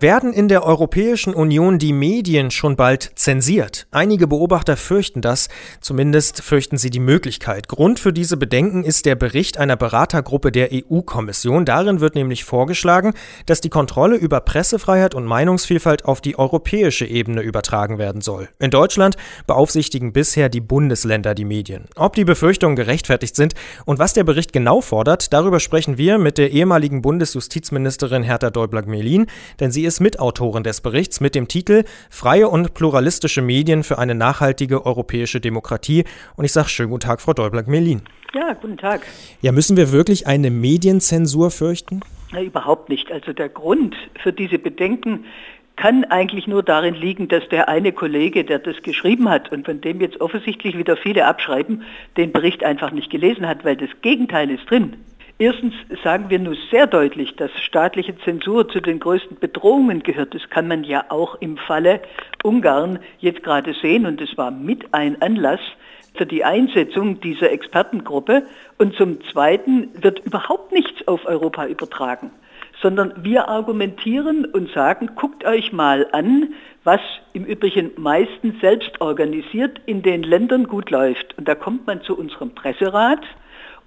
Werden in der Europäischen Union die Medien schon bald zensiert? Einige Beobachter fürchten das, zumindest fürchten sie die Möglichkeit. Grund für diese Bedenken ist der Bericht einer Beratergruppe der EU-Kommission. Darin wird nämlich vorgeschlagen, dass die Kontrolle über Pressefreiheit und Meinungsvielfalt auf die europäische Ebene übertragen werden soll. In Deutschland beaufsichtigen bisher die Bundesländer die Medien. Ob die Befürchtungen gerechtfertigt sind und was der Bericht genau fordert, darüber sprechen wir mit der ehemaligen Bundesjustizministerin Hertha Däubler-Gmelin, denn sie ist Mitautorin des Berichts mit dem Titel Freie und pluralistische Medien für eine nachhaltige europäische Demokratie. Und ich sage schönen guten Tag, Frau Däubler-Melin. Ja, guten Tag. Ja, müssen wir wirklich eine Medienzensur fürchten? Na, überhaupt nicht. Also der Grund für diese Bedenken kann eigentlich nur darin liegen, dass der eine Kollege, der das geschrieben hat und von dem jetzt offensichtlich wieder viele abschreiben, den Bericht einfach nicht gelesen hat, weil das Gegenteil ist drin. Erstens sagen wir nur sehr deutlich, dass staatliche Zensur zu den größten Bedrohungen gehört. Das kann man ja auch im Falle Ungarn jetzt gerade sehen und es war mit ein Anlass für die Einsetzung dieser Expertengruppe. Und zum Zweiten wird überhaupt nichts auf Europa übertragen, sondern wir argumentieren und sagen, guckt euch mal an, was im Übrigen meistens selbst organisiert in den Ländern gut läuft. Und da kommt man zu unserem Presserat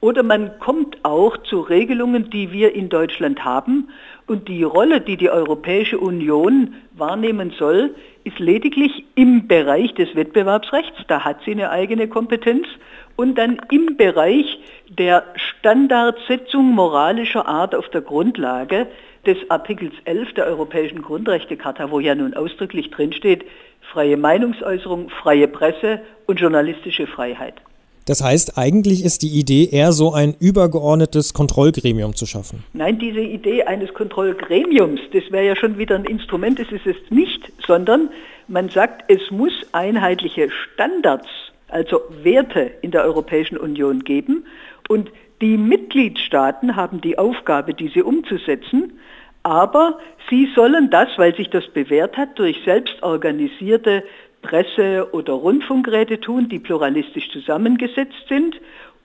oder man kommt auch zu Regelungen, die wir in Deutschland haben. Und die Rolle, die die Europäische Union wahrnehmen soll, ist lediglich im Bereich des Wettbewerbsrechts. Da hat sie eine eigene Kompetenz. Und dann im Bereich der Standardsetzung moralischer Art auf der Grundlage des Artikels 11 der Europäischen Grundrechtecharta, wo ja nun ausdrücklich drinsteht, freie Meinungsäußerung, freie Presse und journalistische Freiheit. Das heißt, eigentlich ist die Idee eher so ein übergeordnetes Kontrollgremium zu schaffen. Nein, diese Idee eines Kontrollgremiums, das wäre ja schon wieder ein Instrument, das ist es nicht, sondern man sagt, es muss einheitliche Standards, also Werte in der Europäischen Union geben und die Mitgliedstaaten haben die Aufgabe, diese umzusetzen, aber sie sollen das, weil sich das bewährt hat, durch selbstorganisierte Presse- oder Rundfunkräte tun, die pluralistisch zusammengesetzt sind.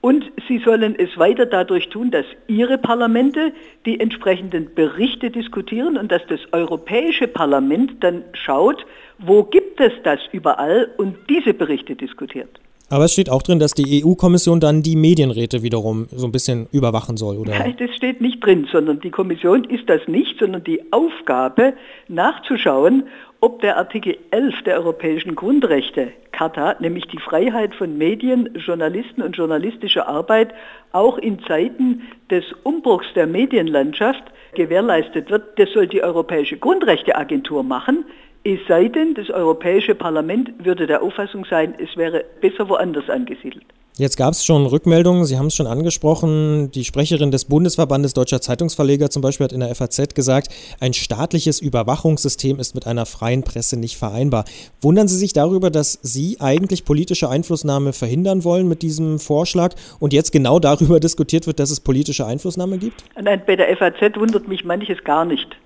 Und sie sollen es weiter dadurch tun, dass ihre Parlamente die entsprechenden Berichte diskutieren und dass das Europäische Parlament dann schaut, wo gibt es das überall und diese Berichte diskutiert. Aber es steht auch drin, dass die EU-Kommission dann die Medienräte wiederum so ein bisschen überwachen soll, oder? Nein, das steht nicht drin, sondern die Kommission ist das nicht, sondern die Aufgabe nachzuschauen, ob der Artikel 11 der Europäischen Grundrechte Charta, nämlich die Freiheit von Medien, Journalisten und journalistischer Arbeit, auch in Zeiten des Umbruchs der Medienlandschaft gewährleistet wird. Das soll die Europäische Grundrechteagentur machen. Es sei denn, das Europäische Parlament würde der Auffassung sein, es wäre besser woanders angesiedelt. Jetzt gab es schon Rückmeldungen, Sie haben es schon angesprochen. Die Sprecherin des Bundesverbandes Deutscher Zeitungsverleger zum Beispiel hat in der FAZ gesagt, ein staatliches Überwachungssystem ist mit einer freien Presse nicht vereinbar. Wundern Sie sich darüber, dass Sie eigentlich politische Einflussnahme verhindern wollen mit diesem Vorschlag und jetzt genau darüber diskutiert wird, dass es politische Einflussnahme gibt? Nein, bei der FAZ wundert mich manches gar nicht.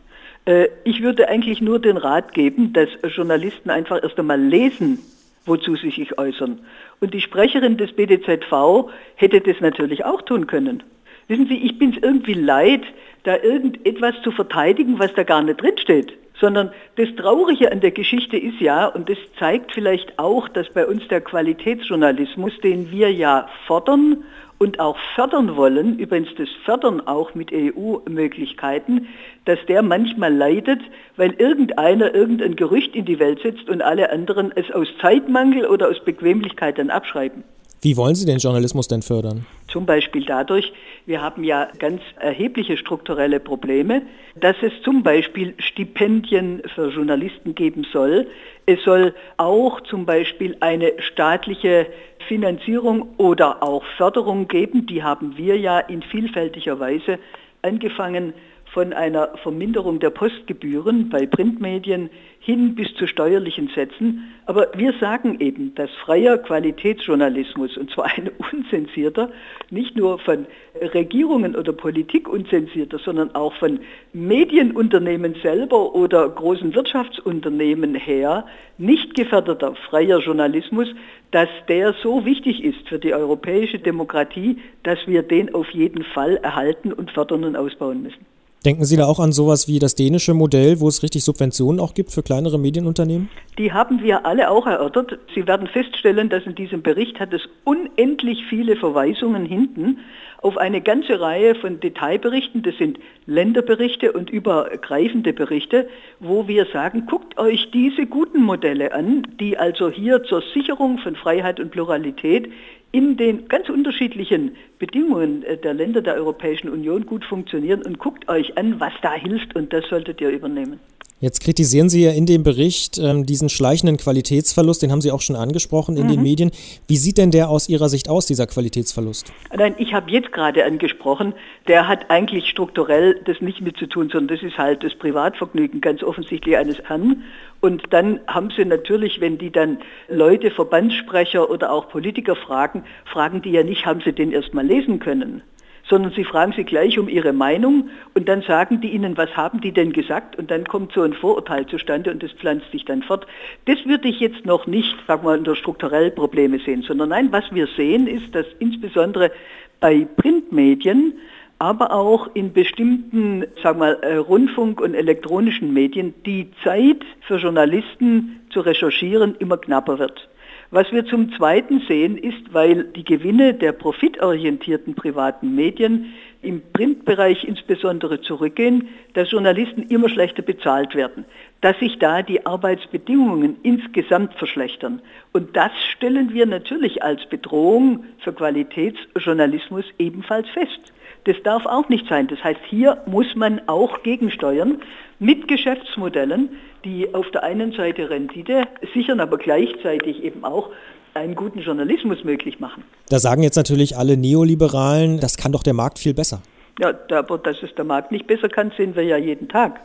Äh, ich würde eigentlich nur den Rat geben, dass Journalisten einfach erst einmal lesen, wozu sie sich äußern. Und die Sprecherin des BDZV hätte das natürlich auch tun können. Wissen Sie, ich bin es irgendwie leid, da irgendetwas zu verteidigen, was da gar nicht drinsteht. Sondern das Traurige an der Geschichte ist ja, und das zeigt vielleicht auch, dass bei uns der Qualitätsjournalismus, den wir ja fordern und auch fördern wollen, übrigens das Fördern auch mit EU-Möglichkeiten, dass der manchmal leidet, weil irgendeiner irgendein Gerücht in die Welt setzt und alle anderen es aus Zeitmangel oder aus Bequemlichkeit dann abschreiben. Wie wollen Sie den Journalismus denn fördern? Zum Beispiel dadurch, wir haben ja ganz erhebliche strukturelle Probleme, dass es zum Beispiel Stipendien für Journalisten geben soll. Es soll auch zum Beispiel eine staatliche Finanzierung oder auch Förderung geben. Die haben wir ja in vielfältiger Weise angefangen von einer Verminderung der Postgebühren bei Printmedien hin bis zu steuerlichen Sätzen. Aber wir sagen eben, dass freier Qualitätsjournalismus, und zwar ein unzensierter, nicht nur von Regierungen oder Politik unzensierter, sondern auch von Medienunternehmen selber oder großen Wirtschaftsunternehmen her, nicht geförderter freier Journalismus, dass der so wichtig ist für die europäische Demokratie, dass wir den auf jeden Fall erhalten und fördern und ausbauen müssen. Denken Sie da auch an sowas wie das dänische Modell, wo es richtig Subventionen auch gibt für kleinere Medienunternehmen? Die haben wir alle auch erörtert. Sie werden feststellen, dass in diesem Bericht hat es unendlich viele Verweisungen hinten auf eine ganze Reihe von Detailberichten. Das sind Länderberichte und übergreifende Berichte, wo wir sagen, guckt euch diese guten Modelle an, die also hier zur Sicherung von Freiheit und Pluralität in den ganz unterschiedlichen Bedingungen äh, der Länder der Europäischen Union gut funktionieren und guckt euch an, was da hilft und das solltet ihr übernehmen. Jetzt kritisieren Sie ja in dem Bericht ähm, diesen schleichenden Qualitätsverlust, den haben Sie auch schon angesprochen in mhm. den Medien. Wie sieht denn der aus Ihrer Sicht aus, dieser Qualitätsverlust? Nein, ich habe jetzt gerade angesprochen, der hat eigentlich strukturell das nicht mit zu tun, sondern das ist halt das Privatvergnügen ganz offensichtlich eines Herrn. Und dann haben Sie natürlich, wenn die dann Leute, Verbandssprecher oder auch Politiker fragen, fragen die ja nicht, haben Sie den erst mal lesen können? Sondern sie fragen sie gleich um ihre Meinung und dann sagen die ihnen, was haben die denn gesagt und dann kommt so ein Vorurteil zustande und das pflanzt sich dann fort. Das würde ich jetzt noch nicht, sagen wir mal, unter strukturell Probleme sehen, sondern nein, was wir sehen ist, dass insbesondere bei Printmedien aber auch in bestimmten, sagen wir mal, äh, Rundfunk- und elektronischen Medien die Zeit für Journalisten zu recherchieren immer knapper wird. Was wir zum Zweiten sehen, ist, weil die Gewinne der profitorientierten privaten Medien im Printbereich insbesondere zurückgehen, dass Journalisten immer schlechter bezahlt werden, dass sich da die Arbeitsbedingungen insgesamt verschlechtern. Und das stellen wir natürlich als Bedrohung für Qualitätsjournalismus ebenfalls fest. Das darf auch nicht sein. Das heißt, hier muss man auch gegensteuern mit Geschäftsmodellen, die auf der einen Seite Rendite sichern, aber gleichzeitig eben auch einen guten Journalismus möglich machen. Da sagen jetzt natürlich alle Neoliberalen, das kann doch der Markt viel besser. Ja, aber dass es der Markt nicht besser kann, sehen wir ja jeden Tag.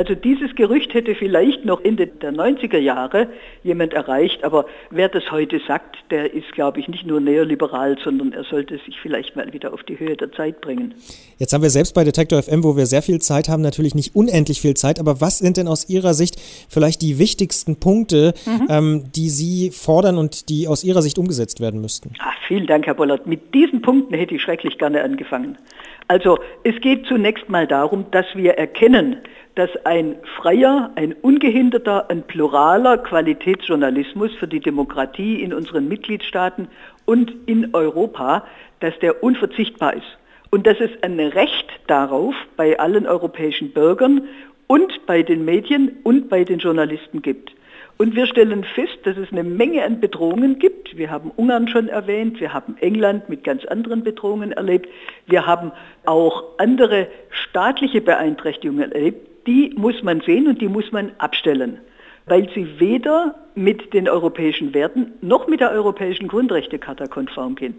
Also dieses Gerücht hätte vielleicht noch Ende der 90er Jahre jemand erreicht, aber wer das heute sagt, der ist, glaube ich, nicht nur neoliberal, sondern er sollte sich vielleicht mal wieder auf die Höhe der Zeit bringen. Jetzt haben wir selbst bei Detektor FM, wo wir sehr viel Zeit haben, natürlich nicht unendlich viel Zeit, aber was sind denn aus Ihrer Sicht vielleicht die wichtigsten Punkte, mhm. ähm, die Sie fordern und die aus Ihrer Sicht umgesetzt werden müssten? Ach, vielen Dank, Herr Bollert. Mit diesen Punkten hätte ich schrecklich gerne angefangen. Also es geht zunächst mal darum, dass wir erkennen, dass ein freier, ein ungehinderter, ein pluraler Qualitätsjournalismus für die Demokratie in unseren Mitgliedstaaten und in Europa, dass der unverzichtbar ist. Und dass es ein Recht darauf bei allen europäischen Bürgern und bei den Medien und bei den Journalisten gibt. Und wir stellen fest, dass es eine Menge an Bedrohungen gibt. Wir haben Ungarn schon erwähnt, wir haben England mit ganz anderen Bedrohungen erlebt, wir haben auch andere staatliche Beeinträchtigungen erlebt, die muss man sehen und die muss man abstellen, weil sie weder mit den europäischen Werten noch mit der europäischen Grundrechtecharta konform gehen.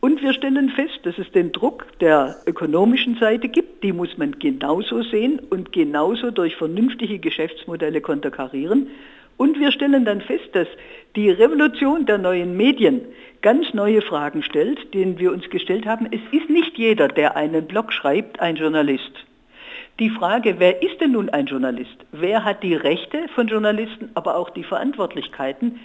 Und wir stellen fest, dass es den Druck der ökonomischen Seite gibt, die muss man genauso sehen und genauso durch vernünftige Geschäftsmodelle konterkarieren. Und wir stellen dann fest, dass die Revolution der neuen Medien ganz neue Fragen stellt, denen wir uns gestellt haben. Es ist nicht jeder, der einen Blog schreibt, ein Journalist. Die Frage, wer ist denn nun ein Journalist? Wer hat die Rechte von Journalisten, aber auch die Verantwortlichkeiten?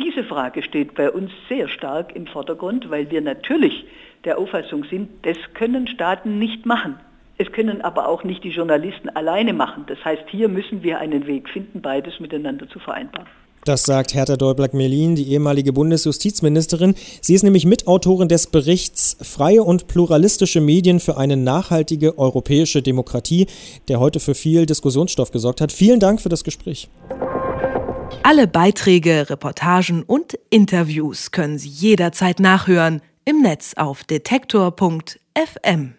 Diese Frage steht bei uns sehr stark im Vordergrund, weil wir natürlich der Auffassung sind, das können Staaten nicht machen. Es können aber auch nicht die Journalisten alleine machen. Das heißt, hier müssen wir einen Weg finden, beides miteinander zu vereinbaren. Das sagt Hertha Däubler-Melin, die ehemalige Bundesjustizministerin. Sie ist nämlich Mitautorin des Berichts Freie und pluralistische Medien für eine nachhaltige europäische Demokratie, der heute für viel Diskussionsstoff gesorgt hat. Vielen Dank für das Gespräch. Alle Beiträge, Reportagen und Interviews können Sie jederzeit nachhören im Netz auf detektor.fm.